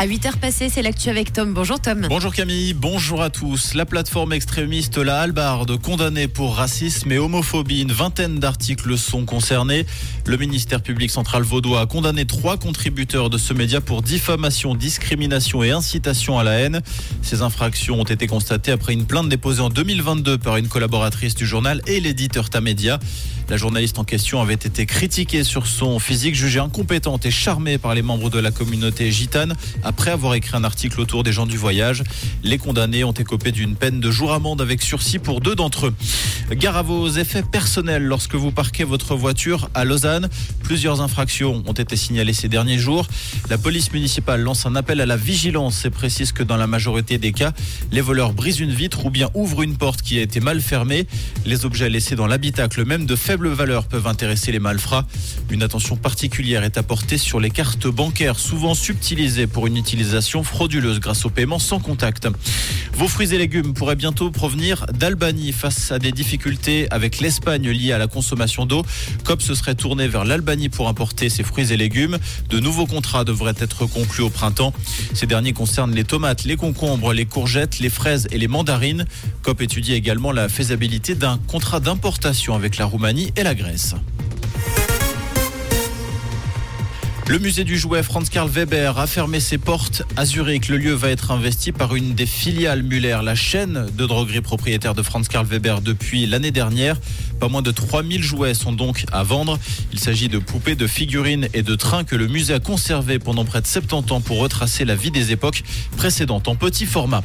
À 8h passées, c'est l'actu avec Tom. Bonjour Tom. Bonjour Camille, bonjour à tous. La plateforme extrémiste La Halbarde, condamnée pour racisme et homophobie, une vingtaine d'articles sont concernés. Le ministère public central vaudois a condamné trois contributeurs de ce média pour diffamation, discrimination et incitation à la haine. Ces infractions ont été constatées après une plainte déposée en 2022 par une collaboratrice du journal et l'éditeur Tamedia. La journaliste en question avait été critiquée sur son physique, jugée incompétente et charmée par les membres de la communauté gitane après avoir écrit un article autour des gens du voyage. Les condamnés ont écopé d'une peine de jour amende avec sursis pour deux d'entre eux. Gare à vos effets personnels lorsque vous parquez votre voiture à Lausanne. Plusieurs infractions ont été signalées ces derniers jours. La police municipale lance un appel à la vigilance et précise que dans la majorité des cas, les voleurs brisent une vitre ou bien ouvrent une porte qui a été mal fermée. Les objets laissés dans l'habitacle, même de faible valeur, peuvent intéresser les malfrats. Une attention particulière est apportée sur les cartes bancaires, souvent subtilisées pour une utilisation frauduleuse grâce au paiement sans contact. Vos fruits et légumes pourraient bientôt provenir d'Albanie face à des difficultés avec l'Espagne liées à la consommation d'eau. COP se serait tourné vers l'Albanie pour importer ses fruits et légumes. De nouveaux contrats devraient être conclus au printemps. Ces derniers concernent les tomates, les concombres, les courgettes, les fraises et les mandarines. COP étudie également la faisabilité d'un contrat d'importation avec la Roumanie et la Grèce. Le musée du jouet Franz Karl Weber a fermé ses portes à Zurich. Le lieu va être investi par une des filiales Muller, la chaîne de droguerie propriétaire de Franz Karl Weber depuis l'année dernière. Pas moins de 3000 jouets sont donc à vendre. Il s'agit de poupées, de figurines et de trains que le musée a conservés pendant près de 70 ans pour retracer la vie des époques précédentes en petit format.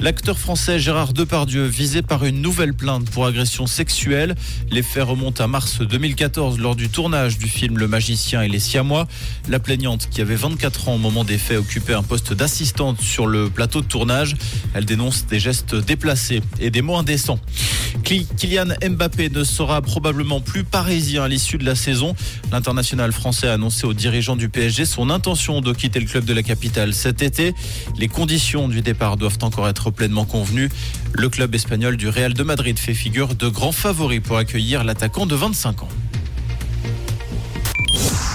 L'acteur français Gérard Depardieu visé par une nouvelle plainte pour agression sexuelle. Les faits remontent à mars 2014 lors du tournage du film Le Magicien et les Siamois. La plaignante, qui avait 24 ans au moment des faits, occupait un poste d'assistante sur le plateau de tournage. Elle dénonce des gestes déplacés et des mots indécents. Kylian Mbappé ne sera probablement plus parisien à l'issue de la saison. L'international français a annoncé aux dirigeants du PSG son intention de quitter le club de la capitale cet été. Les conditions du départ doivent encore être pleinement convenues. Le club espagnol du Real de Madrid fait figure de grand favori pour accueillir l'attaquant de 25 ans.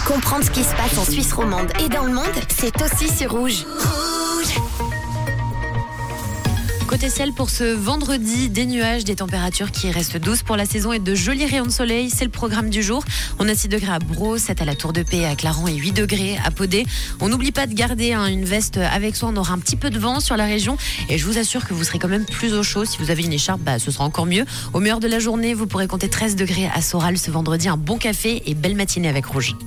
Comprendre ce qui se passe en Suisse romande et dans le monde, c'est aussi sur Rouge. Côté ciel pour ce vendredi, des nuages, des températures qui restent douces pour la saison et de jolis rayons de soleil. C'est le programme du jour. On a 6 degrés à Bro, 7 à la Tour de Paix, à Clarence et 8 degrés à Podé. On n'oublie pas de garder hein, une veste avec soi. On aura un petit peu de vent sur la région et je vous assure que vous serez quand même plus au chaud. Si vous avez une écharpe, bah, ce sera encore mieux. Au meilleur de la journée, vous pourrez compter 13 degrés à Soral ce vendredi. Un bon café et belle matinée avec Rouge.